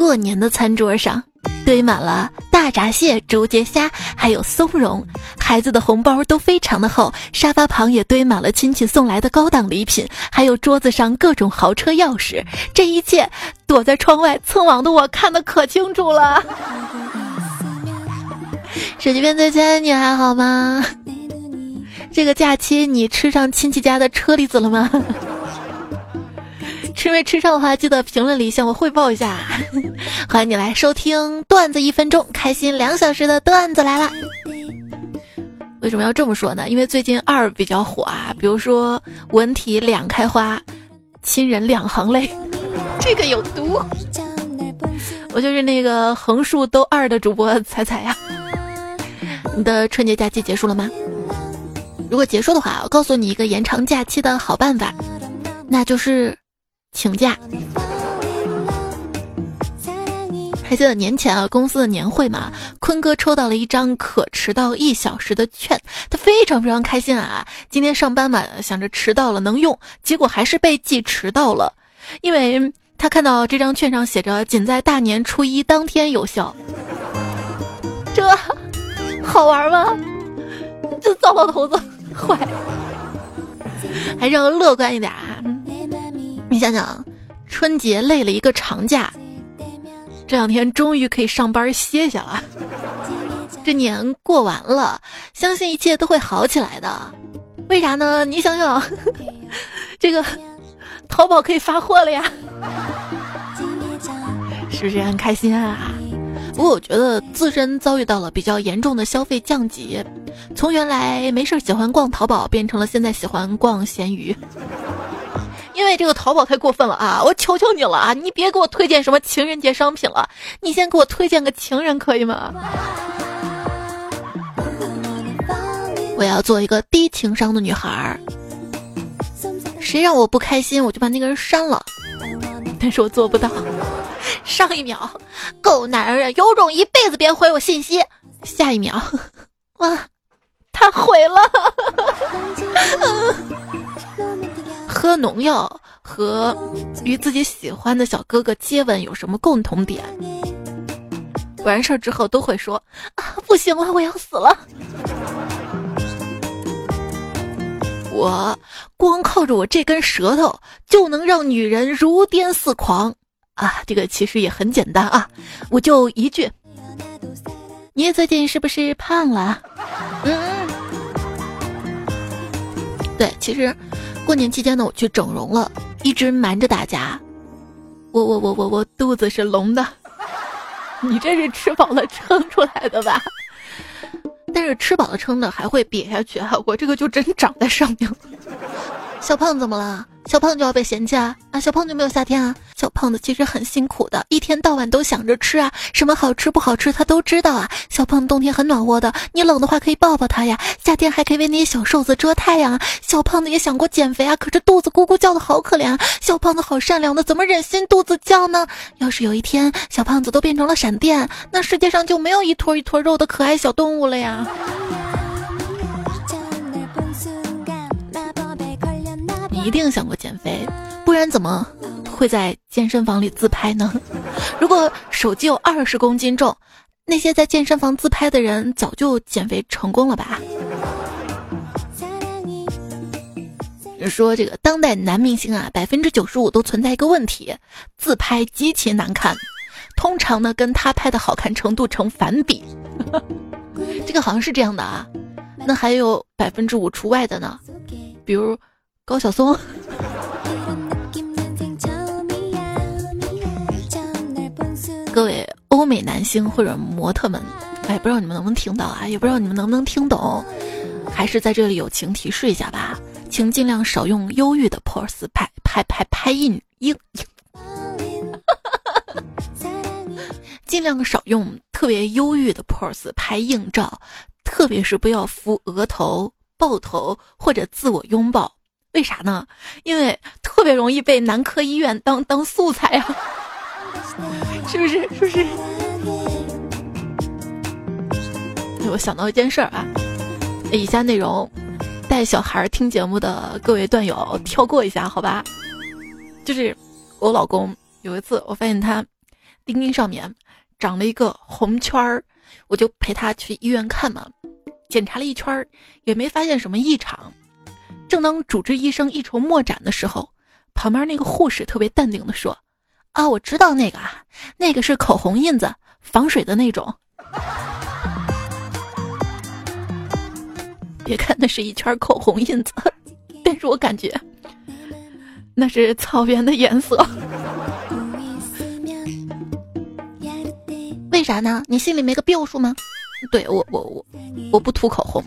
过年的餐桌上堆满了大闸蟹、竹节虾，还有松茸。孩子的红包都非常的厚，沙发旁也堆满了亲戚送来的高档礼品，还有桌子上各种豪车钥匙。这一切，躲在窗外蹭网的我看得可清楚了。手机边最亲，你还好吗？这个假期你吃上亲戚家的车厘子了吗？吃没吃上的话，记得评论里向我汇报一下。欢迎你来收听段子一分钟，开心两小时的段子来了。为什么要这么说呢？因为最近二比较火啊，比如说文体两开花，亲人两行泪，这个有毒。我就是那个横竖都二的主播彩彩呀。你的春节假期结束了吗？如果结束的话，我告诉你一个延长假期的好办法，那就是请假。还记得年前啊，公司的年会嘛，坤哥抽到了一张可迟到一小时的券，他非常非常开心啊。今天上班嘛，想着迟到了能用，结果还是被记迟到了，因为他看到这张券上写着仅在大年初一当天有效，这好玩吗？这糟老头子。坏，还是要乐观一点啊！想想，春节累了一个长假，这两天终于可以上班歇歇了。这年过完了，相信一切都会好起来的。为啥呢？你想想，这个淘宝可以发货了呀，是不是很开心啊？不过我觉得自身遭遇到了比较严重的消费降级，从原来没事喜欢逛淘宝，变成了现在喜欢逛闲鱼。因为这个淘宝太过分了啊！我求求你了啊！你别给我推荐什么情人节商品了，你先给我推荐个情人可以吗？我要做一个低情商的女孩儿，谁让我不开心，我就把那个人删了。但是我做不到。上一秒，狗男人有种一辈子别回我信息。下一秒，哇，他回了。喝农药和与自己喜欢的小哥哥接吻有什么共同点？完事儿之后都会说啊，不行了，我要死了。我光靠着我这根舌头就能让女人如癫似狂。啊，这个其实也很简单啊，我就一句，你最近是不是胖了？嗯，对，其实过年期间呢，我去整容了，一直瞒着大家，我我我我我肚子是隆的，你这是吃饱了撑出来的吧？但是吃饱了撑的还会瘪下去啊，我这个就真长在上面。小胖怎么了？小胖就要被嫌弃啊！啊，小胖就没有夏天啊！小胖子其实很辛苦的，一天到晚都想着吃啊，什么好吃不好吃他都知道啊。小胖冬天很暖和的，你冷的话可以抱抱他呀，夏天还可以为那些小瘦子遮太阳啊。小胖子也想过减肥啊，可是肚子咕咕叫的好可怜啊。小胖子好善良的，怎么忍心肚子叫呢？要是有一天小胖子都变成了闪电，那世界上就没有一坨一坨肉的可爱小动物了呀。一定想过减肥，不然怎么会在健身房里自拍呢？如果手机有二十公斤重，那些在健身房自拍的人早就减肥成功了吧？说这个当代男明星啊，百分之九十五都存在一个问题，自拍极其难看，通常呢跟他拍的好看程度成反比。这个好像是这样的啊，那还有百分之五除外的呢，比如。高晓松，各位欧美男星或者模特们，哎，不知道你们能不能听到啊？也不知道你们能不能听懂，还是在这里友情提示一下吧，请尽量少用忧郁的 pose 拍拍拍拍印印，尽量少用特别忧郁的 pose 拍硬照，特别是不要扶额头、抱头或者自我拥抱。为啥呢？因为特别容易被男科医院当当素材啊，是不是？是不是？我想到一件事儿啊，以下内容带小孩听节目的各位段友跳过一下，好吧？就是我老公有一次，我发现他丁丁上面长了一个红圈儿，我就陪他去医院看嘛，检查了一圈儿也没发现什么异常。正当主治医生一筹莫展的时候，旁边那个护士特别淡定的说：“啊，我知道那个啊，那个是口红印子，防水的那种。”别看那是一圈口红印子，但是我感觉那是草原的颜色。为啥呢？你心里没个标数吗？对我，我我我不涂口红，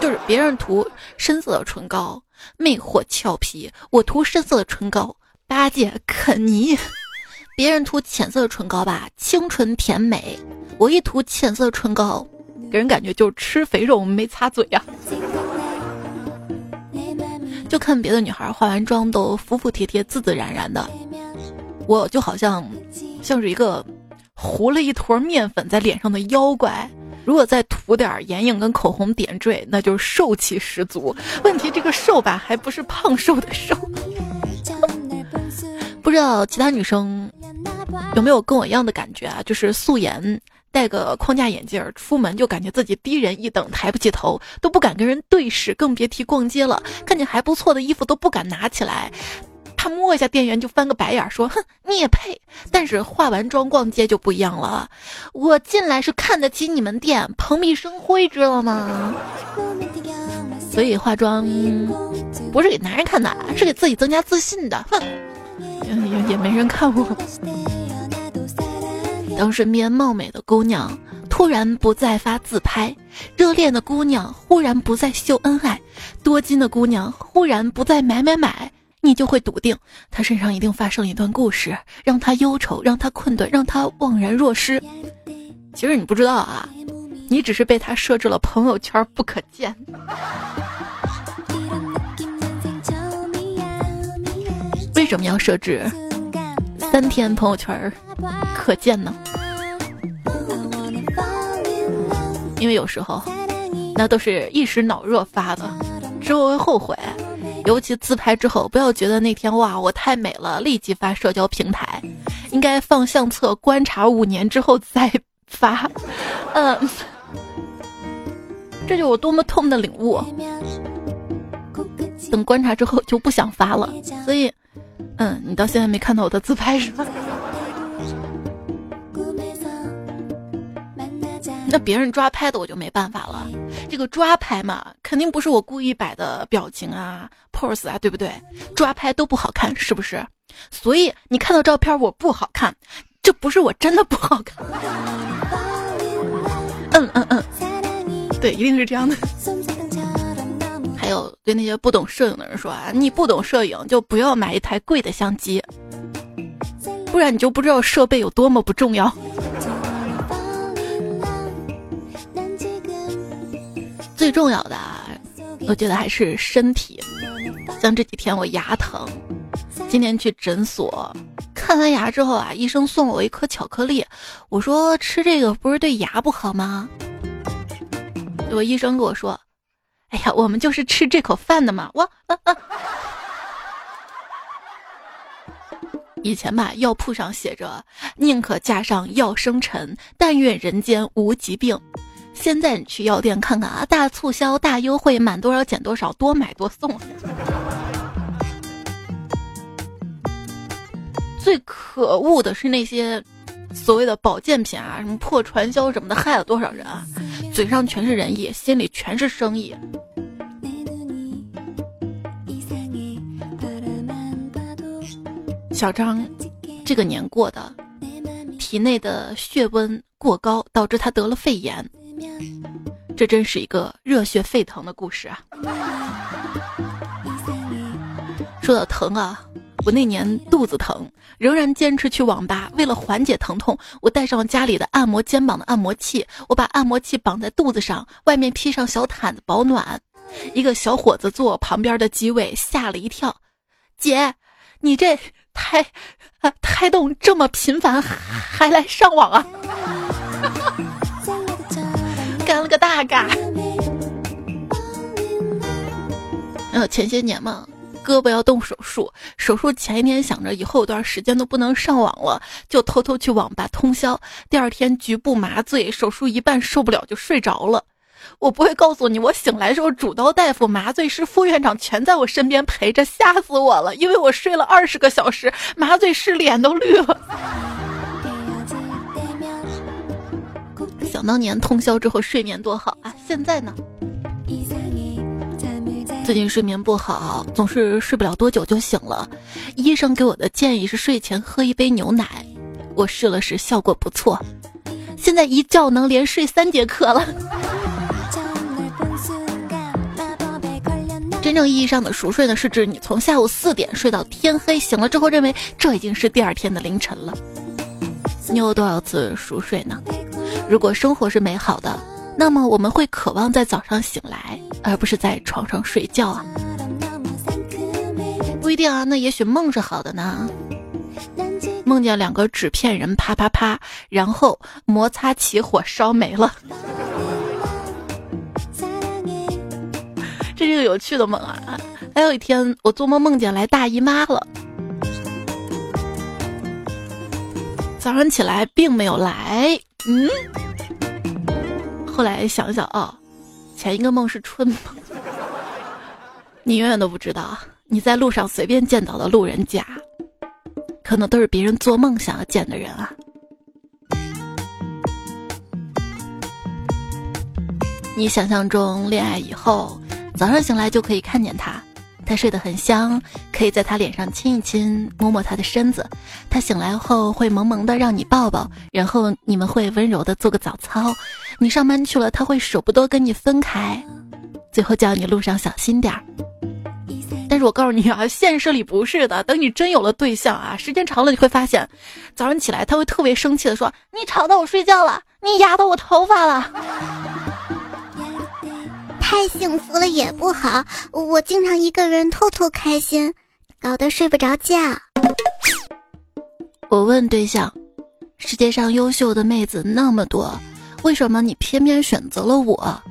就是别人涂深色的唇膏，魅惑俏皮；我涂深色的唇膏，八戒肯尼。别人涂浅色的唇膏吧，清纯甜美；我一涂浅色唇膏。给人感觉就吃肥肉没擦嘴呀，就看别的女孩化完妆都服服帖帖、自自然然的，我就好像像是一个糊了一坨面粉在脸上的妖怪。如果再涂点眼影跟口红点缀，那就瘦气十足。问题这个瘦吧，还不是胖瘦的瘦。不知道其他女生有没有跟我一样的感觉啊？就是素颜。戴个框架眼镜出门就感觉自己低人一等，抬不起头，都不敢跟人对视，更别提逛街了。看见还不错的衣服都不敢拿起来，他摸一下店员就翻个白眼说：“哼，你也配。”但是化完妆逛街就不一样了，我进来是看得起你们店，蓬荜生辉，知道吗？所以化妆不是给男人看的，是给自己增加自信的。哼，也也没人看我。当身边貌美的姑娘突然不再发自拍，热恋的姑娘忽然不再秀恩爱，多金的姑娘忽然不再买买买，你就会笃定他身上一定发生了一段故事，让他忧愁，让他困顿，让她惘然若失。其实你不知道啊，你只是被他设置了朋友圈不可见。为什么要设置？三天朋友圈可见呢，因为有时候那都是一时脑热发的，之后会后悔。尤其自拍之后，不要觉得那天哇我太美了，立即发社交平台，应该放相册观察五年之后再发。嗯，这就我多么痛的领悟。等观察之后就不想发了，所以。嗯，你到现在没看到我的自拍是吧？那别人抓拍的我就没办法了。这个抓拍嘛，肯定不是我故意摆的表情啊、pose 啊，对不对？抓拍都不好看，是不是？所以你看到照片我不好看，这不是我真的不好看。嗯嗯嗯，对，一定是这样的。还有对那些不懂摄影的人说啊，你不懂摄影就不要买一台贵的相机，不然你就不知道设备有多么不重要。最重要的，我觉得还是身体。像这几天我牙疼，今天去诊所看完牙之后啊，医生送了我一颗巧克力，我说吃这个不是对牙不好吗？我医生跟我说。哎呀，我们就是吃这口饭的嘛！我，以前吧，药铺上写着“宁可架上药生尘，但愿人间无疾病”。现在你去药店看看啊，大促销、大优惠，满多少减多少，多买多送。最可恶的是那些所谓的保健品啊，什么破传销什么的，害了多少人啊！嘴上全是仁义，心里全是生意。小张，这个年过的，体内的血温过高，导致他得了肺炎。这真是一个热血沸腾的故事啊！说到疼啊。我那年肚子疼，仍然坚持去网吧。为了缓解疼痛，我带上家里的按摩肩膀的按摩器。我把按摩器绑在肚子上，外面披上小毯子保暖。一个小伙子坐我旁边的机位，吓了一跳：“姐，你这胎胎动这么频繁，还来上网啊？”个大嘎！呃，前些年嘛。胳膊要动手术，手术前一天想着以后有段时间都不能上网了，就偷偷去网吧通宵。第二天局部麻醉，手术一半受不了就睡着了。我不会告诉你，我醒来时候主刀大夫、麻醉师、副院长全在我身边陪着，吓死我了，因为我睡了二十个小时，麻醉师脸都绿了。想当年通宵之后睡眠多好啊，现在呢？最近睡眠不好，总是睡不了多久就醒了。医生给我的建议是睡前喝一杯牛奶，我试了试，效果不错。现在一觉能连睡三节课了。真正意义上的熟睡呢，是指你从下午四点睡到天黑，醒了之后认为这已经是第二天的凌晨了。你有多少次熟睡呢？如果生活是美好的，那么我们会渴望在早上醒来，而不是在床上睡觉啊。不一定啊，那也许梦是好的呢。梦见两个纸片人啪啪啪，然后摩擦起火烧没了。这是个有趣的梦啊！还有一天，我做梦梦见来大姨妈了，早上起来并没有来。嗯，后来想想啊，前一个梦是春梦。你永远都不知道，你在路上随便见到的路人甲，可能都是别人做梦想要见的人啊。你想象中恋爱以后。早上醒来就可以看见他，他睡得很香，可以在他脸上亲一亲，摸摸他的身子。他醒来后会萌萌的让你抱抱，然后你们会温柔的做个早操。你上班去了，他会舍不得跟你分开，最后叫你路上小心点儿。但是我告诉你啊，现实里不是的。等你真有了对象啊，时间长了你会发现，早上起来他会特别生气的说：“你吵到我睡觉了，你压到我头发了。”太幸福了也不好，我经常一个人偷偷开心，搞得睡不着觉。我问对象：“世界上优秀的妹子那么多，为什么你偏偏选择了我？”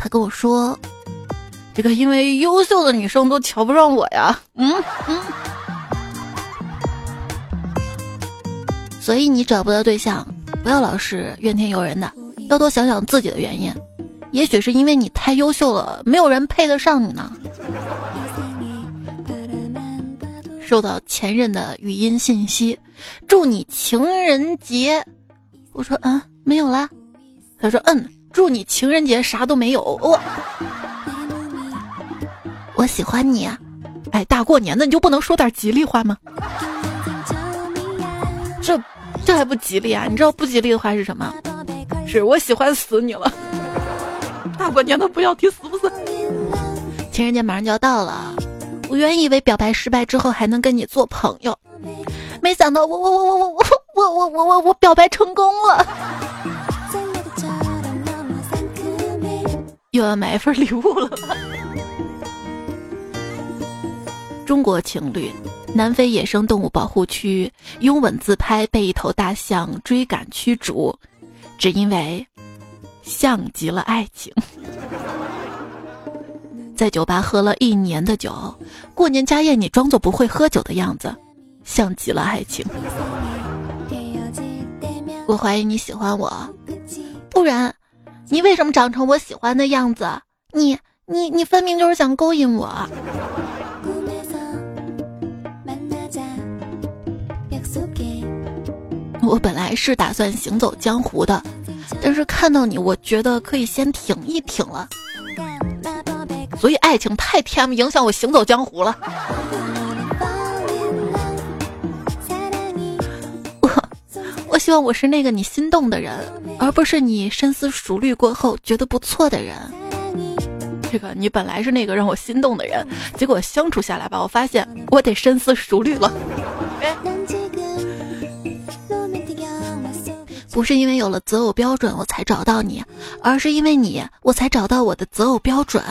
他跟我说：“这个因为优秀的女生都瞧不上我呀。”嗯嗯。所以你找不到对象，不要老是怨天尤人的，要多想想自己的原因。也许是因为你太优秀了，没有人配得上你呢。收到前任的语音信息，祝你情人节。我说嗯，没有啦。他说嗯，祝你情人节啥都没有。我我喜欢你啊。哎，大过年的你就不能说点吉利话吗？这这还不吉利啊？你知道不吉利的话是什么？是我喜欢死你了。大过年的不要提死不死？情人节马上就要到了，我原以为表白失败之后还能跟你做朋友，没想到我我我我我我我我我我我表白成功了，又要买一份礼物了。中国情侣，南非野生动物保护区拥吻自拍被一头大象追赶驱逐，只因为。像极了爱情，在酒吧喝了一年的酒，过年家宴你装作不会喝酒的样子，像极了爱情。我怀疑你喜欢我，不然，你为什么长成我喜欢的样子？你你你分明就是想勾引我。我本来是打算行走江湖的。但是看到你，我觉得可以先挺一挺了。所以爱情太 TM，影响我行走江湖了。我 我希望我是那个你心动的人，而不是你深思熟虑过后觉得不错的人。这个你本来是那个让我心动的人，结果相处下来吧，我发现我得深思熟虑了。不是因为有了择偶标准我才找到你，而是因为你我才找到我的择偶标准。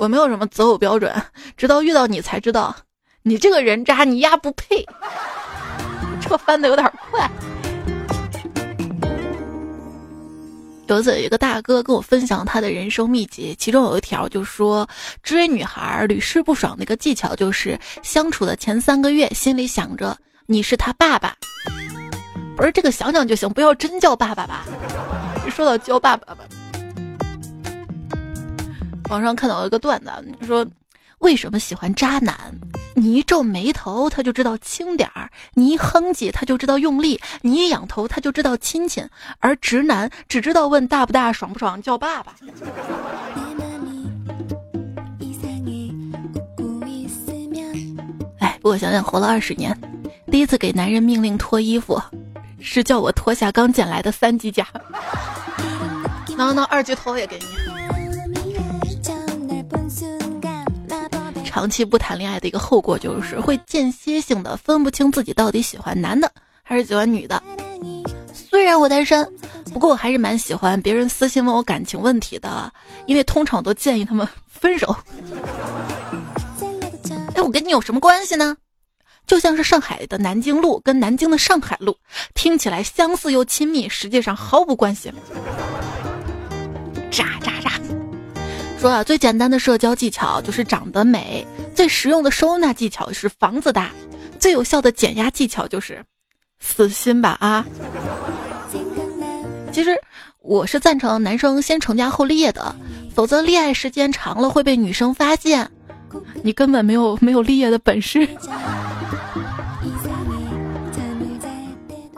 我没有什么择偶标准，直到遇到你才知道，你这个人渣，你丫不配。这翻的有点快。有一次，有一个大哥跟我分享他的人生秘籍，其中有一条就说，追女孩屡试不爽的一个技巧就是相处的前三个月，心里想着你是他爸爸，不是这个想想就行，不要真叫爸爸吧。一说到叫爸爸吧，网上看到一个段子，说为什么喜欢渣男？你一皱眉头，他就知道轻点儿；你一哼唧，他就知道用力；你一仰头，他就知道亲亲。而直男只知道问大不大、爽不爽，叫爸爸。哎，不过想想活了二十年，第一次给男人命令脱衣服，是叫我脱下刚捡来的三级甲。能能二级头也给你。长期不谈恋爱的一个后果就是会间歇性的分不清自己到底喜欢男的还是喜欢女的。虽然我单身，不过我还是蛮喜欢别人私信问我感情问题的，因为通常都建议他们分手。哎，我跟你有什么关系呢？就像是上海的南京路跟南京的上海路，听起来相似又亲密，实际上毫无关系。渣渣渣。说啊，最简单的社交技巧就是长得美；最实用的收纳技巧是房子大；最有效的减压技巧就是死心吧啊！其实我是赞成男生先成家后立业的，否则恋爱时间长了会被女生发现你根本没有没有立业的本事。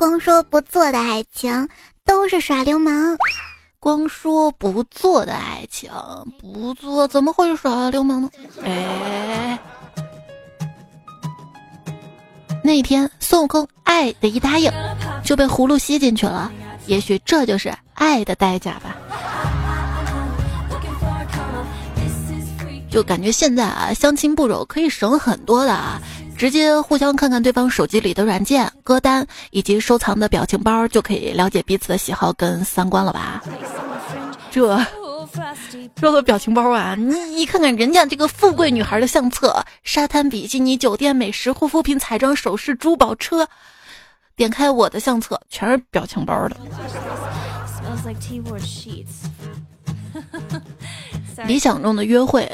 光说不做的爱情都是耍流氓。光说不做的爱情，不做怎么会耍流氓呢？哎，那天孙悟空爱的一答应，就被葫芦吸进去了。也许这就是爱的代价吧。就感觉现在啊，相亲步骤可以省很多的啊。直接互相看看对方手机里的软件、歌单以及收藏的表情包，就可以了解彼此的喜好跟三观了吧？这说到表情包啊，你你看看人家这个富贵女孩的相册，沙滩比基尼、酒店美食、护肤品、彩妆、首饰、珠宝、车，点开我的相册，全是表情包的。理想中的约会。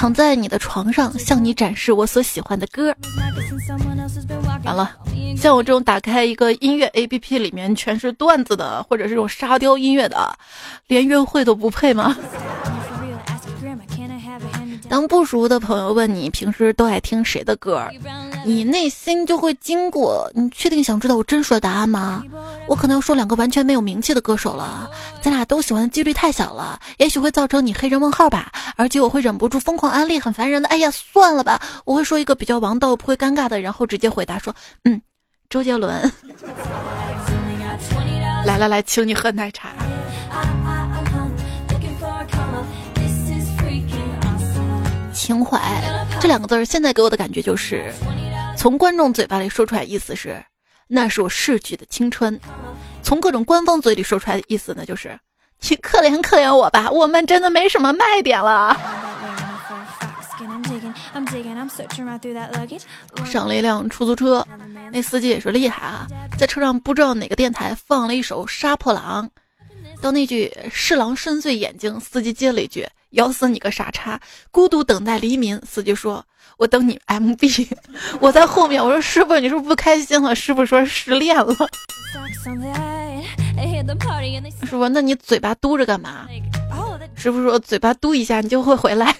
躺在你的床上，向你展示我所喜欢的歌。完了，像我这种打开一个音乐 APP 里面全是段子的，或者是这种沙雕音乐的，连约会都不配吗？当不熟的朋友问你平时都爱听谁的歌，你内心就会经过，你确定想知道我真实的答案吗？我可能要说两个完全没有名气的歌手了，咱俩都喜欢的几率太小了，也许会造成你黑人问号吧。而且我会忍不住疯狂安利，很烦人的。哎呀，算了吧，我会说一个比较王道、不会尴尬的，然后直接回答说，嗯，周杰伦。来来来，请你喝奶茶。情怀这两个字儿，现在给我的感觉就是，从观众嘴巴里说出来，意思是那是我逝去的青春；从各种官方嘴里说出来的意思呢，就是你可怜可怜我吧，我们真的没什么卖点了。上了一辆出租车，那司机也是厉害啊，在车上不知道哪个电台放了一首《杀破狼》，到那句“侍郎深邃眼睛”，司机接了一句。咬死你个傻叉！孤独等待黎明。司机说：“我等你 MB。”我在后面，我说：“师傅，你是不是不开心了？”师傅说：“失恋了。”师傅，那你嘴巴嘟着干嘛？师傅说：“嘴巴嘟一下，你就会回来。”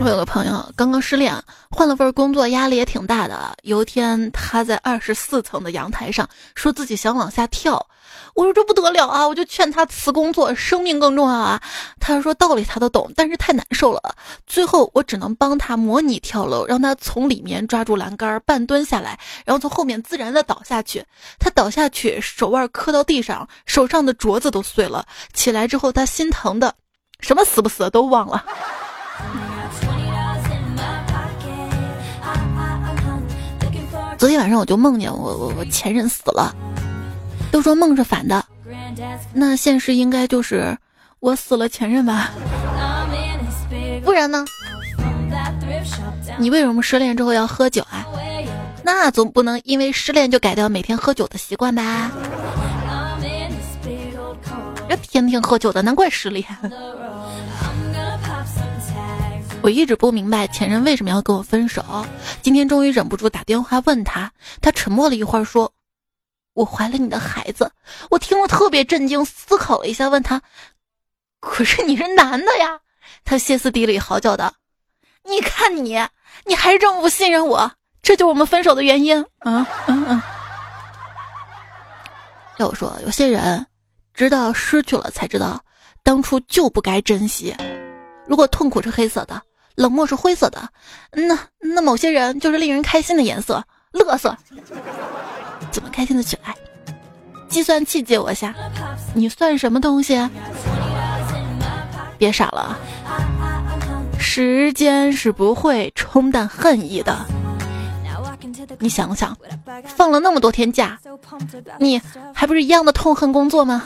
我有个朋友刚刚失恋，换了份工作，压力也挺大的。有一天，他在二十四层的阳台上，说自己想往下跳。我说这不得了啊！我就劝他辞工作，生命更重要啊。他说道理他都懂，但是太难受了。最后我只能帮他模拟跳楼，让他从里面抓住栏杆，半蹲下来，然后从后面自然的倒下去。他倒下去，手腕磕到地上，手上的镯子都碎了。起来之后，他心疼的，什么死不死的都忘了。昨天晚上我就梦见我我我前任死了。都说梦是反的，那现实应该就是我死了前任吧？不然呢？你为什么失恋之后要喝酒啊？那总不能因为失恋就改掉每天喝酒的习惯吧？这天天喝酒的，难怪失恋。我一直不明白前任为什么要跟我分手，今天终于忍不住打电话问他，他沉默了一会儿说：“我怀了你的孩子。”我听了特别震惊，思考了一下，问他：“可是你是男的呀？”他歇斯底里嚎叫道：“你看你，你还是这么不信任我，这就是我们分手的原因。”啊嗯嗯。要我说，有些人直到失去了才知道当初就不该珍惜。如果痛苦是黑色的。冷漠是灰色的，那那某些人就是令人开心的颜色，乐色，怎么开心的起来？计算器借我下，你算什么东西？别傻了，时间是不会冲淡恨意的。你想想，放了那么多天假，你还不是一样的痛恨工作吗？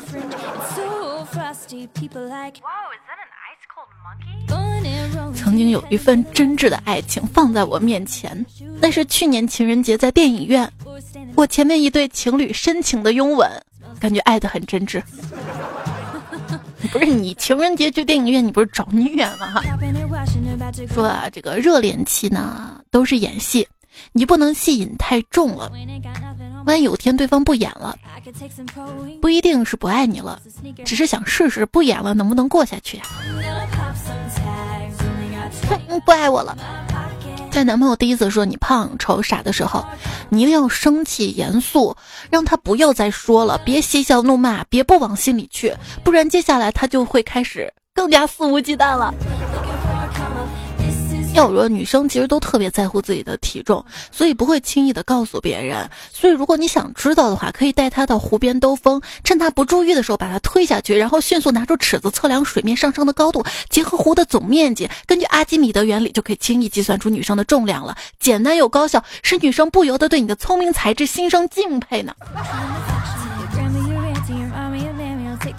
曾经有一份真挚的爱情放在我面前，那是去年情人节在电影院，我前面一对情侣深情的拥吻，感觉爱的很真挚。不是你情人节去电影院，你不是找虐吗？哈，说啊，这个热恋期呢都是演戏，你不能戏瘾太重了。万一有天对方不演了，不一定是不爱你了，只是想试试不演了能不能过下去。哼不爱我了。在男朋友第一次说你胖、丑、傻的时候，你一定要生气、严肃，让他不要再说了，别嬉笑怒骂，别不往心里去，不然接下来他就会开始更加肆无忌惮了。要说女生其实都特别在乎自己的体重，所以不会轻易的告诉别人。所以如果你想知道的话，可以带她到湖边兜风，趁她不注意的时候把她推下去，然后迅速拿出尺子测量水面上升的高度，结合湖的总面积，根据阿基米德原理就可以轻易计算出女生的重量了。简单又高效，使女生不由得对你的聪明才智心生敬佩呢。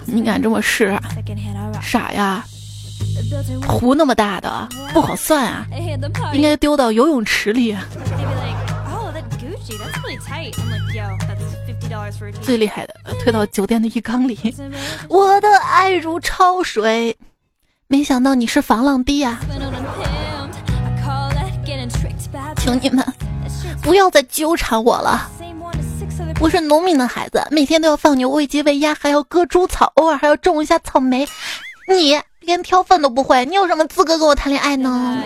你敢这么试？傻呀！湖那么大的不好算啊，应该丢到游泳池里。最厉害的，推到酒店的浴缸里。我的爱如潮水，没想到你是防浪堤啊！请你们不要再纠缠我了。我是农民的孩子，每天都要放牛、喂鸡、喂鸭，还要割猪草，偶尔还要种一下草莓。你。连挑粪都不会，你有什么资格跟我谈恋爱呢？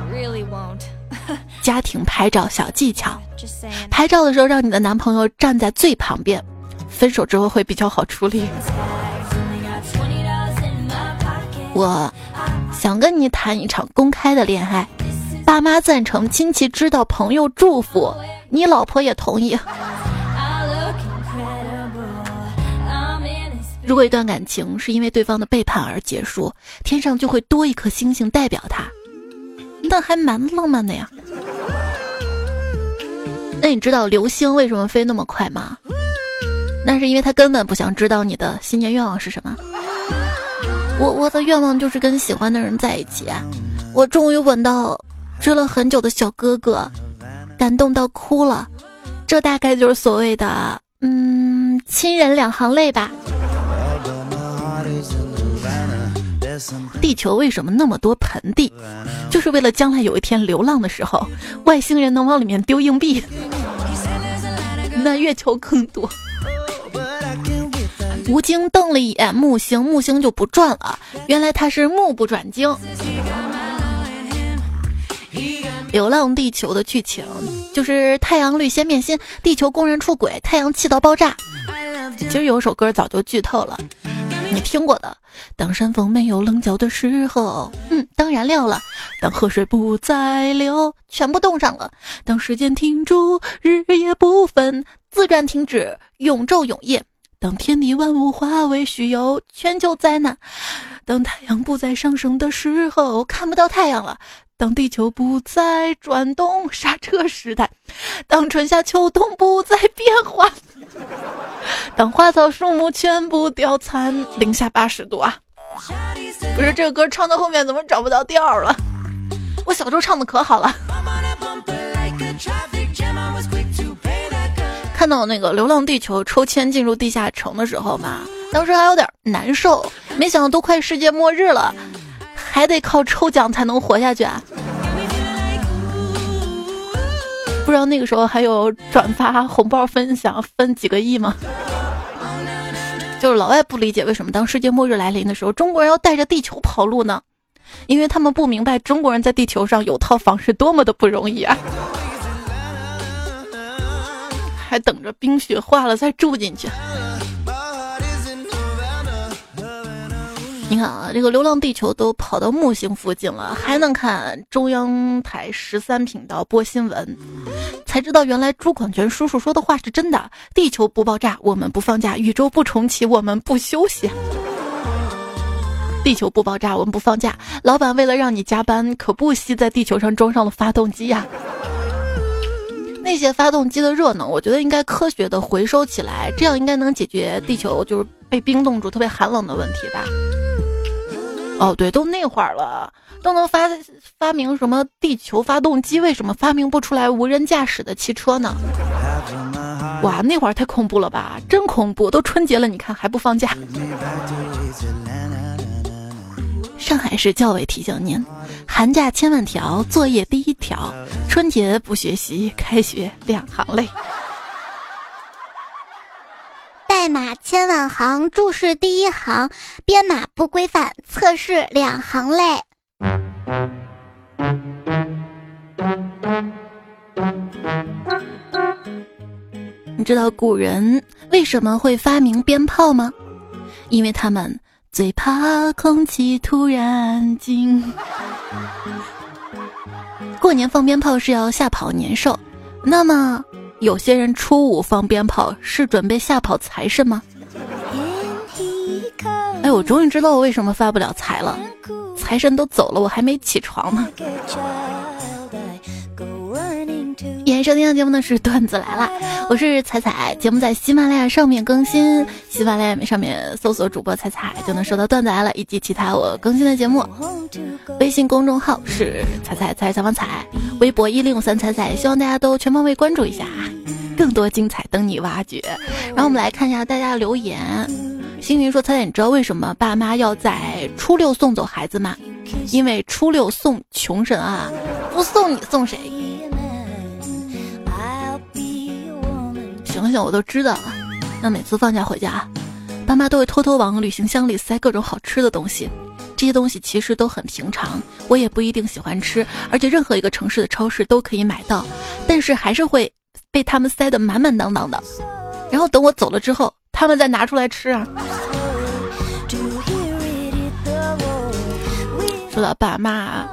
家庭拍照小技巧：拍照的时候让你的男朋友站在最旁边，分手之后会比较好处理。我想跟你谈一场公开的恋爱，爸妈赞成，亲戚知道，朋友祝福，你老婆也同意。如果一段感情是因为对方的背叛而结束，天上就会多一颗星星代表他，那还蛮浪漫的呀。那你知道流星为什么飞那么快吗？那是因为他根本不想知道你的新年愿望是什么。我我的愿望就是跟喜欢的人在一起。我终于吻到追了很久的小哥哥，感动到哭了。这大概就是所谓的嗯，亲人两行泪吧。地球为什么那么多盆地？就是为了将来有一天流浪的时候，外星人能往里面丢硬币。那月球更多。吴京瞪了一眼木星，木星就不转了。原来他是目不转睛。流浪地球的剧情就是太阳绿先变心，地球工人出轨，太阳气到爆炸。其实有首歌早就剧透了。你听过的，当山峰没有棱角的时候，嗯，当燃料了；当河水不再流，全部冻上了；当时间停住，日夜不分，自然停止，永昼永夜；当天地万物化为虚有，全球灾难；当太阳不再上升的时候，看不到太阳了；当地球不再转动，刹车时代；当春夏秋冬不再变化。当花草树木全部凋残，零下八十度啊！不是这个歌唱到后面怎么找不到调了？我小时候唱的可好了。看到那个《流浪地球》抽签进入地下城的时候嘛，当时还有点难受，没想到都快世界末日了，还得靠抽奖才能活下去啊！不知道那个时候还有转发、红包分享分几个亿吗？就是老外不理解为什么当世界末日来临的时候，中国人要带着地球跑路呢？因为他们不明白中国人在地球上有套房是多么的不容易啊！还等着冰雪化了再住进去。你看啊，这个《流浪地球》都跑到木星附近了，还能看中央台十三频道播新闻，才知道原来朱广权叔叔说的话是真的。地球不爆炸，我们不放假；宇宙不重启，我们不休息。地球不爆炸，我们不放假。老板为了让你加班，可不惜在地球上装上了发动机呀。那些发动机的热能，我觉得应该科学的回收起来，这样应该能解决地球就是被冰冻住、特别寒冷的问题吧。哦，对，都那会儿了，都能发发明什么地球发动机，为什么发明不出来无人驾驶的汽车呢？哇，那会儿太恐怖了吧，真恐怖！都春节了，你看还不放假？上海市教委提醒您：寒假千万条，作业第一条；春节不学习，开学两行泪。代码千万行，注释第一行，编码不规范，测试两行泪。你知道古人为什么会发明鞭炮吗？因为他们最怕空气突然静。过年放鞭炮是要吓跑年兽，那么。有些人初五放鞭炮是准备吓跑财神吗？哎，我终于知道我为什么发不了财了，财神都走了，我还没起床呢。演收听的节目呢是段子来了，我是彩彩，节目在喜马拉雅上面更新，喜马拉雅上面搜索主播彩彩就能收到段子来了以及其他我更新的节目。微信公众号是彩彩彩小王彩，微博一零五三彩彩，希望大家都全方位关注一下，更多精彩等你挖掘。然后我们来看一下大家留言，星云说彩彩，你知道为什么爸妈要在初六送走孩子吗？因为初六送穷神啊，不送你送谁？想想我都知道了。那每次放假回家，爸妈都会偷偷往旅行箱里塞各种好吃的东西。这些东西其实都很平常，我也不一定喜欢吃，而且任何一个城市的超市都可以买到。但是还是会被他们塞得满满当当的。然后等我走了之后，他们再拿出来吃啊。说到爸妈，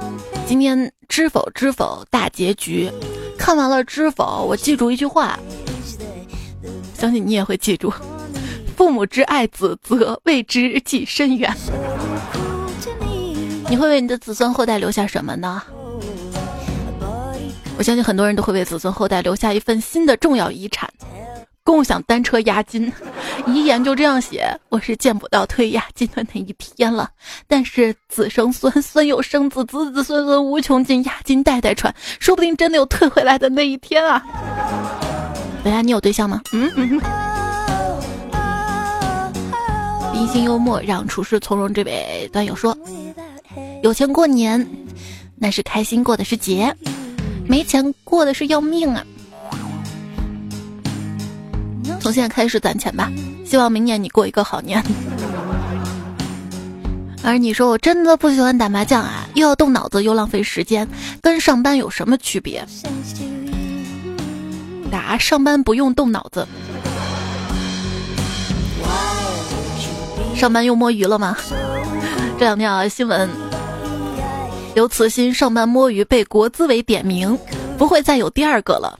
今天知否知否大结局，看完了知否，我记住一句话。相信你也会记住，父母之爱子，则为之计深远。你会为你的子孙后代留下什么呢？我相信很多人都会为子孙后代留下一份新的重要遗产——共享单车押金。遗言就这样写：我是见不到退押金的那一天了，但是子生孙，孙又生子，子子孙孙无穷尽，押金代代传，说不定真的有退回来的那一天啊！等下，你有对象吗？嗯嗯。冰心幽默让处事从容，这位段友说：“有钱过年，那是开心过的是节；没钱过的是要命啊！”从现在开始攒钱吧，希望明年你过一个好年。而你说我真的不喜欢打麻将啊，又要动脑子又浪费时间，跟上班有什么区别？打上班不用动脑子，上班又摸鱼了吗？这两天啊，新闻，刘慈欣上班摸鱼被国资委点名，不会再有第二个了。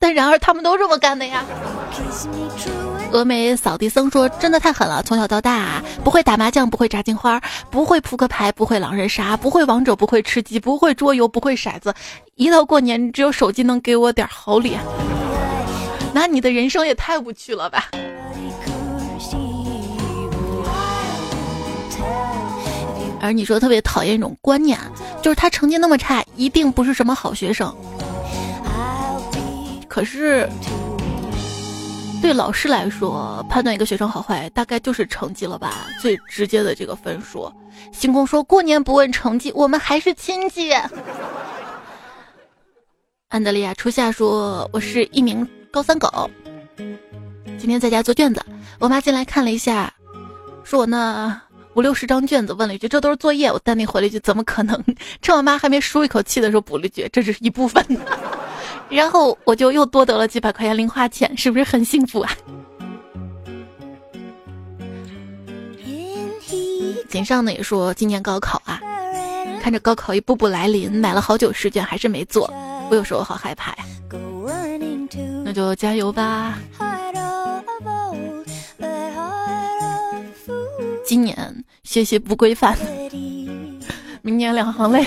但然而他们都这么干的呀。峨眉扫地僧说：“真的太狠了，从小到大不会打麻将，不会炸金花，不会扑克牌，不会狼人杀，不会王者，不会吃鸡，不会桌游，不会骰子。一到过年，只有手机能给我点好脸。那你的人生也太无趣了吧？”而你说特别讨厌一种观念，就是他成绩那么差，一定不是什么好学生。可是。对老师来说，判断一个学生好坏，大概就是成绩了吧，最直接的这个分数。星空说过年不问成绩，我们还是亲戚。安德利亚初夏说，我是一名高三狗，今天在家做卷子，我妈进来看了一下，说我那五六十张卷子，问了一句这都是作业，我淡定回了一句怎么可能？趁我妈还没舒一口气的时候，补了一句这只是一部分。然后我就又多得了几百块钱零花钱，是不是很幸福啊？锦上呢也说今年高考啊，看着高考一步步来临，买了好久试卷还是没做，我有时候好害怕呀。那就加油吧！今年学习不规范，明年两行泪。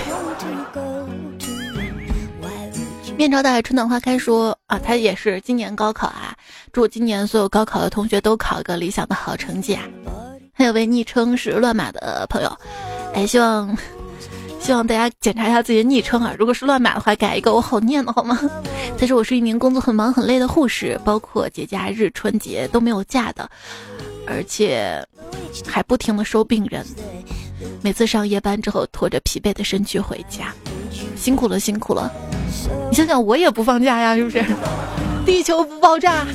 面朝大海，春暖花开。说啊，他也是今年高考啊，祝今年所有高考的同学都考一个理想的好成绩啊。还有位昵称是乱码的朋友，哎，希望希望大家检查一下自己的昵称啊，如果是乱码的话，改一个我好念的好吗？他说我是一名工作很忙很累的护士，包括节假日、春节都没有假的，而且还不停的收病人，每次上夜班之后拖着疲惫的身躯回家，辛苦了，辛苦了。你想想，我也不放假呀，是不是？地球不爆炸。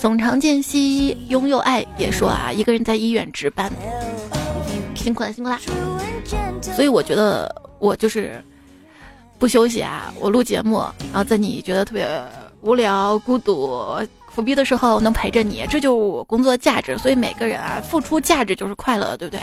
总长见兮，拥有爱也说啊，一个人在医院值班，辛苦了，辛苦啦。所以我觉得我就是不休息啊，我录节目，然后在你觉得特别无聊、孤独、苦逼的时候，能陪着你，这就是我工作价值。所以每个人啊，付出价值就是快乐，对不对？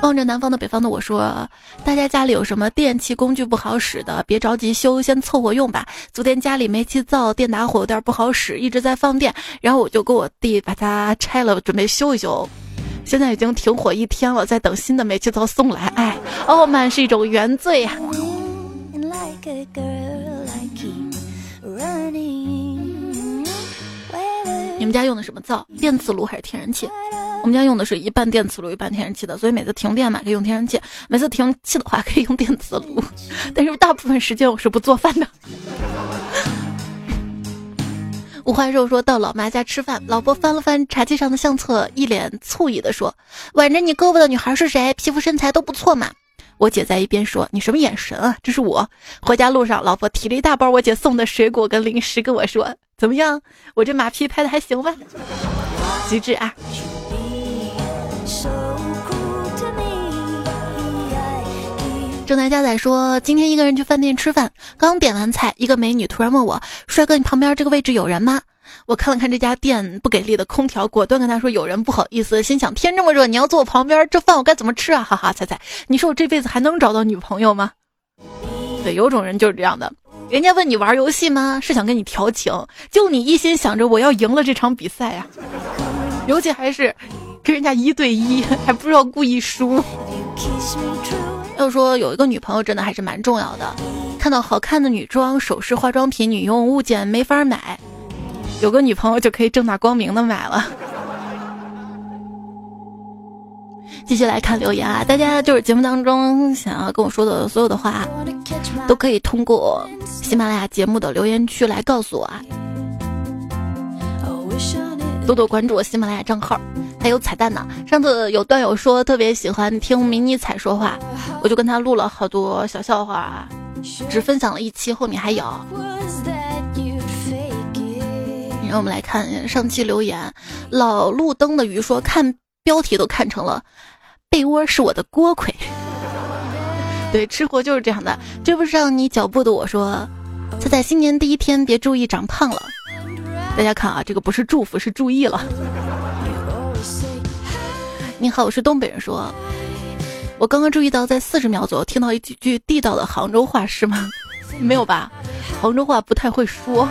望着南方的北方的我说：“大家家里有什么电器工具不好使的，别着急修，先凑合用吧。昨天家里煤气灶电打火有点不好使，一直在放电，然后我就跟我弟把它拆了，准备修一修。现在已经停火一天了，在等新的煤气灶送来。哎，傲慢是一种原罪呀。”们家用的什么灶？电磁炉还是天然气？我们家用的是一半电磁炉一半天然气的，所以每次停电嘛可以用天然气，每次停气的话可以用电磁炉。但是大部分时间我是不做饭的。五花肉说到老妈家吃饭，老婆翻了翻茶几上的相册，一脸醋意的说：“挽着你胳膊的女孩是谁？皮肤身材都不错嘛。”我姐在一边说：“你什么眼神啊？这是我。”回家路上，老婆提了一大包我姐送的水果跟零食，跟我说。怎么样？我这马屁拍的还行吧？极致啊！正在加载说，今天一个人去饭店吃饭，刚点完菜，一个美女突然问我：“帅哥，你旁边这个位置有人吗？”我看了看这家店不给力的空调，果断跟他说：“有人，不好意思。”心想：天这么热，你要坐我旁边，这饭我该怎么吃啊？哈哈，猜猜，你说我这辈子还能找到女朋友吗？对，有种人就是这样的。人家问你玩游戏吗？是想跟你调情，就你一心想着我要赢了这场比赛呀，尤其还是跟人家一对一，还不知道故意输。要说有一个女朋友真的还是蛮重要的，看到好看的女装、首饰、化妆品、女用物件没法买，有个女朋友就可以正大光明的买了。继续来看留言啊！大家就是节目当中想要跟我说的所有的话，都可以通过喜马拉雅节目的留言区来告诉我啊！多多关注我喜马拉雅账号，还有彩蛋呢。上次有段友说特别喜欢听迷你彩说话，我就跟他录了好多小笑话啊，只分享了一期，后面还有。让我们来看上期留言，老路灯的鱼说看标题都看成了。被窝是我的锅盔，对，吃货就是这样的。追不上你脚步的我说，他在新年第一天别注意长胖了。大家看啊，这个不是祝福，是注意了。你好，我是东北人。说，我刚刚注意到，在四十秒左右听到一几句地道的杭州话，是吗？没有吧？杭州话不太会说，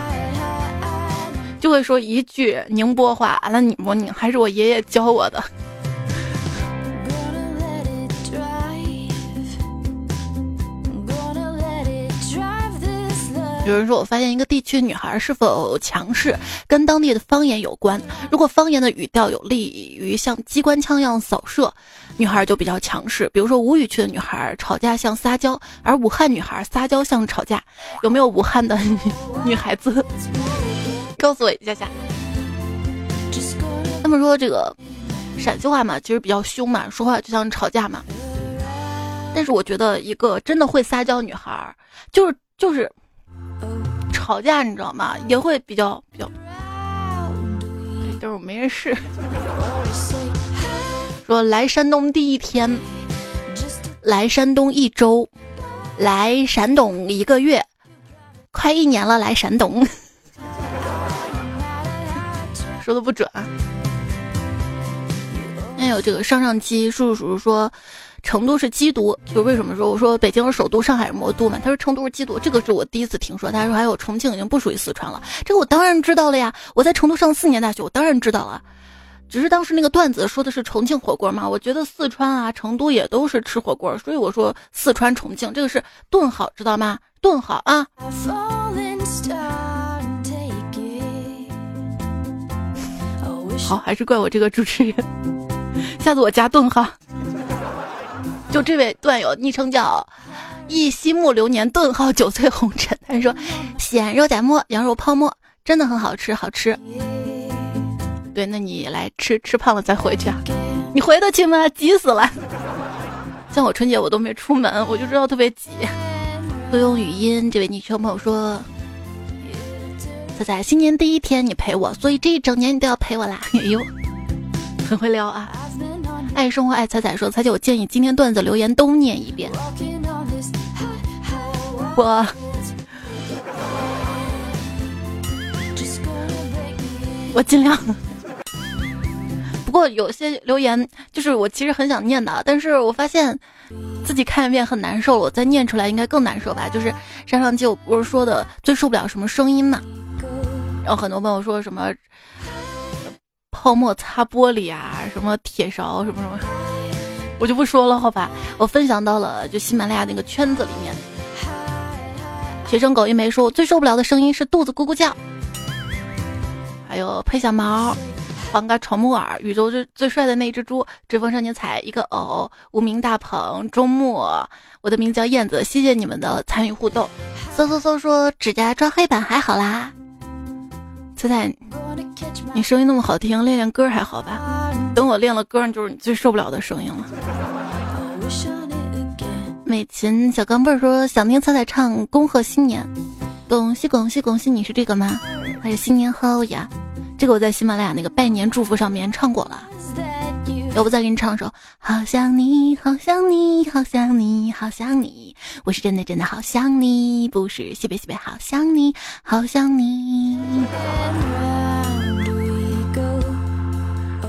就会说一句宁波话。那你我你还是我爷爷教我的。有人说，我发现一个地区女孩是否强势，跟当地的方言有关。如果方言的语调有利于像机关枪一样扫射，女孩就比较强势。比如说，吴语区的女孩吵架像撒娇，而武汉女孩撒娇像吵架。有没有武汉的 女孩子？告诉我一下下。他们说这个陕西话嘛，其实比较凶嘛，说话就像吵架嘛。但是我觉得一个真的会撒娇女孩，就是就是。吵架你知道吗？也会比较比较，就是我没人试。说来山东第一天，来山东一周，来山东一个月，快一年了来山东。说的不准。还有这个上上期叔叔叔叔说。成都是鸡都，就为什么说我说北京是首都，上海是魔都嘛？他说成都是鸡都，这个是我第一次听说。他说还有重庆已经不属于四川了，这个我当然知道了呀。我在成都上四年大学，我当然知道了。只是当时那个段子说的是重庆火锅嘛，我觉得四川啊、成都也都是吃火锅，所以我说四川、重庆这个是顿号，知道吗？顿号啊。好，还是怪我这个主持人，下次我加顿号。就这位段友，昵称叫“忆西木流年”，顿号九岁红尘。他说：“鲜肉夹馍，羊肉泡馍，真的很好吃，好吃。”对，那你来吃，吃胖了再回去啊？你回得去吗？急死了！像我春节我都没出门，我就知道特别急。会用语音，这位昵称朋友说：“仔仔，新年第一天你陪我，所以这一整年你都要陪我啦。”哎呦，很会撩啊！爱生活爱彩彩说：“彩姐，我建议今天段子留言都念一遍。”我我尽量。不过有些留言就是我其实很想念的，但是我发现自己看一遍很难受，我再念出来应该更难受吧？就是上上期我不是说的最受不了什么声音嘛？然后很多朋友说什么。泡沫擦玻璃啊，什么铁勺什么什么，我就不说了，好吧。我分享到了就喜马拉雅那个圈子里面。学生狗一枚说，我最受不了的声音是肚子咕咕叫。还有配小毛，黄嘎丑木耳，宇宙最最帅的那只猪，追风少年彩一个偶，无名大鹏，周末，我的名字叫燕子，谢谢你们的参与互动。嗖嗖嗖说指甲抓黑板还好啦。彩彩，你声音那么好听，练练歌还好吧？等我练了歌，就是你最受不了的声音了。美琴小钢镚说想听彩彩唱《恭贺新年》，恭喜恭喜恭喜！你是这个吗？还有新年好呀？这个我在喜马拉雅那个拜年祝福上面唱过了。要不再给你唱首？好想你，好想你，好想你，好想你，我是真的真的好想你，不是西北西北好想你，好想你。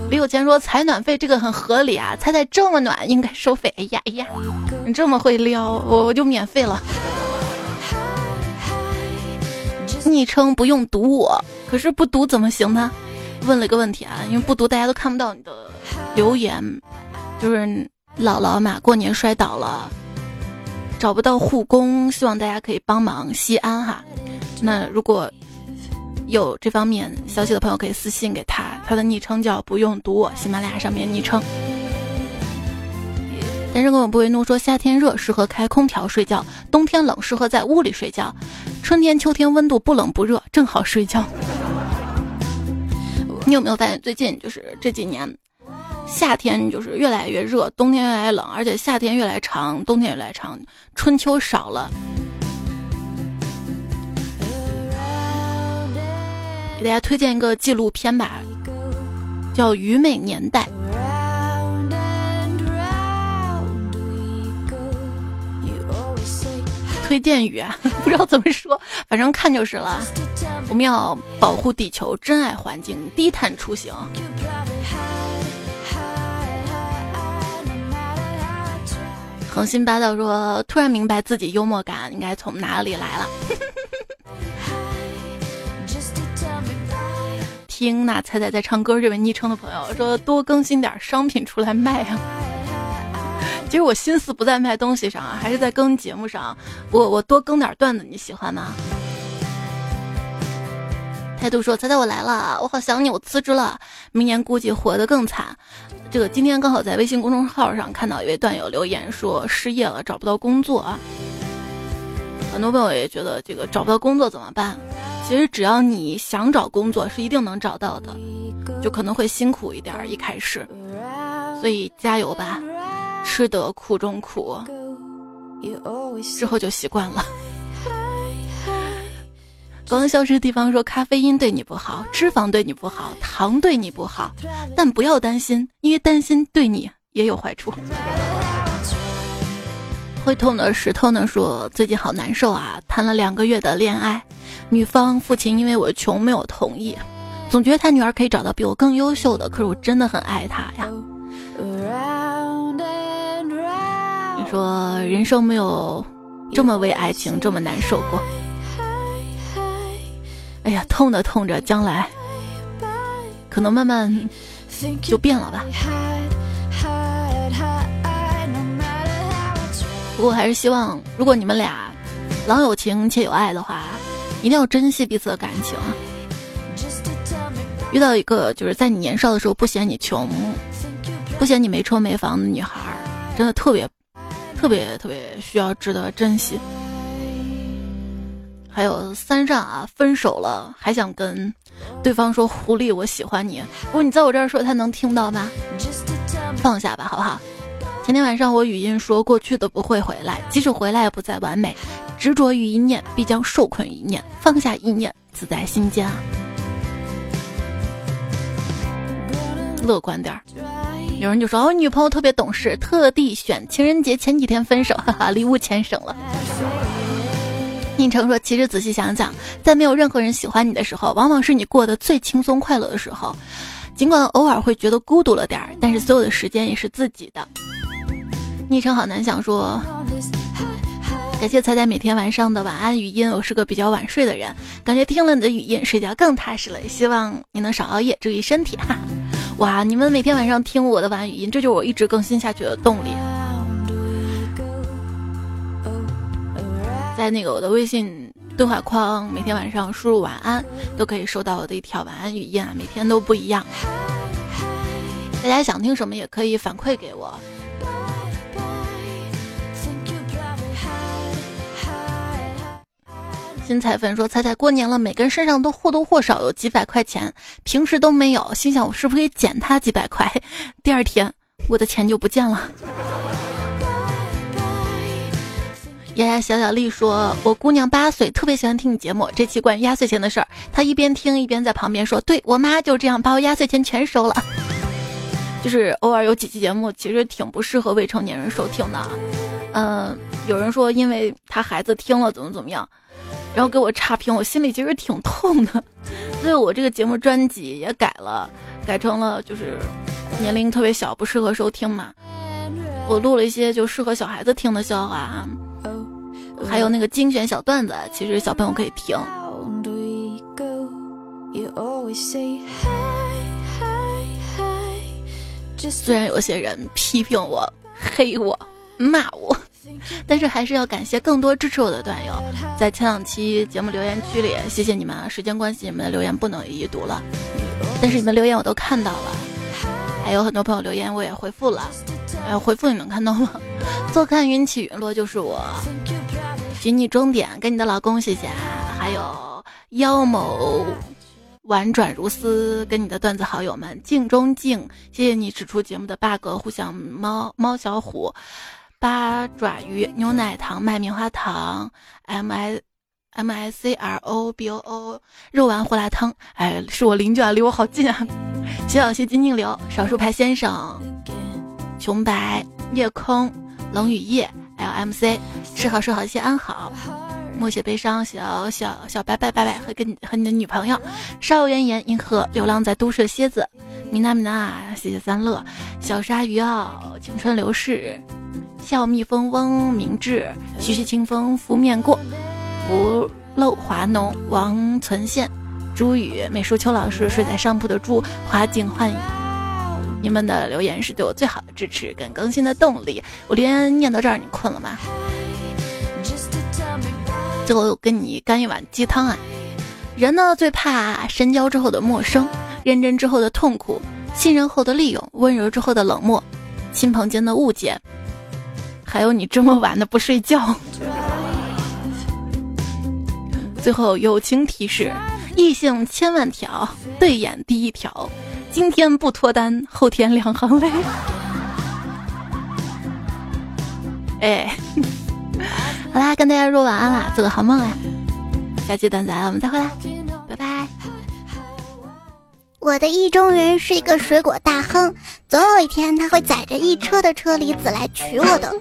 李有钱说采暖费这个很合理啊，猜猜这么暖应该收费。哎呀哎呀，你这么会撩，我我就免费了。昵称不用读我，可是不读怎么行呢？问了一个问题啊，因为不读大家都看不到你的。留言就是姥姥嘛，过年摔倒了，找不到护工，希望大家可以帮忙西安哈。那如果有这方面消息的朋友，可以私信给他，他的昵称叫不用读我，喜马拉雅上面昵称。单身狗不为怒说，夏天热适合开空调睡觉，冬天冷适合在屋里睡觉，春天秋天温度不冷不热，正好睡觉。你有没有发现最近就是这几年？夏天就是越来越热，冬天越来越冷，而且夏天越来长，冬天越来长，春秋少了。给大家推荐一个纪录片吧，叫《愚昧年代》。推荐语啊，不知道怎么说，反正看就是了。我们要保护地球，珍爱环境，低碳出行。横心八道说：“突然明白自己幽默感应该从哪里来了。”听那彩彩在唱歌，这位昵称的朋友说：“多更新点商品出来卖啊！”其实我心思不在卖东西上啊，还是在更节目上。我我多更点段子，你喜欢吗？态度说：“猜猜我来了，我好想你，我辞职了，明年估计活得更惨。”这个今天刚好在微信公众号上看到一位段友留言说失业了，找不到工作。很多朋友也觉得这个找不到工作怎么办？其实只要你想找工作，是一定能找到的，就可能会辛苦一点一开始，所以加油吧，吃得苦中苦，之后就习惯了。刚消失的地方说咖啡因对你不好，脂肪对你不好，糖对你不好，但不要担心，因为担心对你也有坏处。会痛的石头呢说最近好难受啊，谈了两个月的恋爱，女方父亲因为我穷没有同意，总觉得他女儿可以找到比我更优秀的，可是我真的很爱他呀。说人生没有这么为爱情这么难受过。哎呀，痛的痛着，将来可能慢慢就变了吧。不过还是希望，如果你们俩郎有情且有爱的话，一定要珍惜彼此的感情。遇到一个就是在你年少的时候不嫌你穷、不嫌你没车没房的女孩，真的特别、特别、特别需要值得珍惜。还有三上啊，分手了还想跟对方说狐狸我喜欢你，不过你在我这儿说他能听到吗？放下吧，好不好？前天晚上我语音说过去的不会回来，即使回来也不再完美。执着于一念，必将受困于一念；放下一念，自在心间啊。乐观点儿。有人就说哦女朋友特别懂事，特地选情人节前几天分手，哈哈，礼物钱省了。宁城说：“其实仔细想想，在没有任何人喜欢你的时候，往往是你过得最轻松快乐的时候。尽管偶尔会觉得孤独了点儿，但是所有的时间也是自己的。”昵称好难想说：“感谢彩彩每天晚上的晚安语音。我是个比较晚睡的人，感觉听了你的语音，睡觉更踏实了。希望你能少熬夜，注意身体。”哈，哇！你们每天晚上听我的晚安语音，这就是我一直更新下去的动力。在那个我的微信对话框，每天晚上输入晚安，都可以收到我的一条晚安语音啊，每天都不一样。大家想听什么也可以反馈给我。新彩粉说：“彩彩过年了，每个人身上都或多或少有几百块钱，平时都没有，心想我是不是可以捡他几百块？第二天我的钱就不见了。”丫丫小小丽说：“我姑娘八岁，特别喜欢听你节目。这期关于压岁钱的事儿，她一边听一边在旁边说：‘对我妈就这样把我压岁钱全收了。’就是偶尔有几期节目其实挺不适合未成年人收听的。嗯，有人说因为他孩子听了怎么怎么样，然后给我差评，我心里其实挺痛的。所以我这个节目专辑也改了，改成了就是年龄特别小，不适合收听嘛。我录了一些就适合小孩子听的笑话。”还有那个精选小段子，其实小朋友可以听。虽然有些人批评我、黑我、骂我，但是还是要感谢更多支持我的段友。在前两期节目留言区里，谢谢你们啊！时间关系，你们的留言不能一一读了，但是你们留言我都看到了。还有很多朋友留言，我也回复了。哎，回复你们看到吗？坐看云起云落就是我。寻你终点，跟你的老公谢谢。还有妖某婉转如丝，跟你的段子好友们镜中镜，谢谢你指出节目的 bug。互相猫猫小虎八爪鱼牛奶糖卖棉花糖 m i m i c r o b o o 肉丸胡辣汤，哎，是我邻居啊，离我好近啊。徐小溪金静流少数派先生。穷白夜空冷雨夜。L M C，吃好睡好谢安好，默写悲伤小小小白白白白和跟你和你的女朋友，稍有怨言银河流浪在都市的蝎子，米娜米娜谢谢三乐，小鲨鱼啊青春流逝，笑蜜蜂嗡明志，徐徐清风拂面过，不漏华浓王存宪，朱宇美术邱老师睡在上铺的猪花镜幻影。你们的留言是对我最好的支持跟更新的动力。我留言念到这儿，你困了吗？最后跟你干一碗鸡汤啊！人呢最怕深交之后的陌生，认真之后的痛苦，信任后的利用，温柔之后的冷漠，亲朋间的误解，还有你这么晚的不睡觉。最后友情提示：异性千万条，对眼第一条，今天不脱单，后天两行泪。哎，好啦，跟大家说晚安啦，做个好梦啦，下期段子我们再回来，拜拜。我的意中人是一个水果大亨，总有一天他会载着一车的车厘子来娶我的。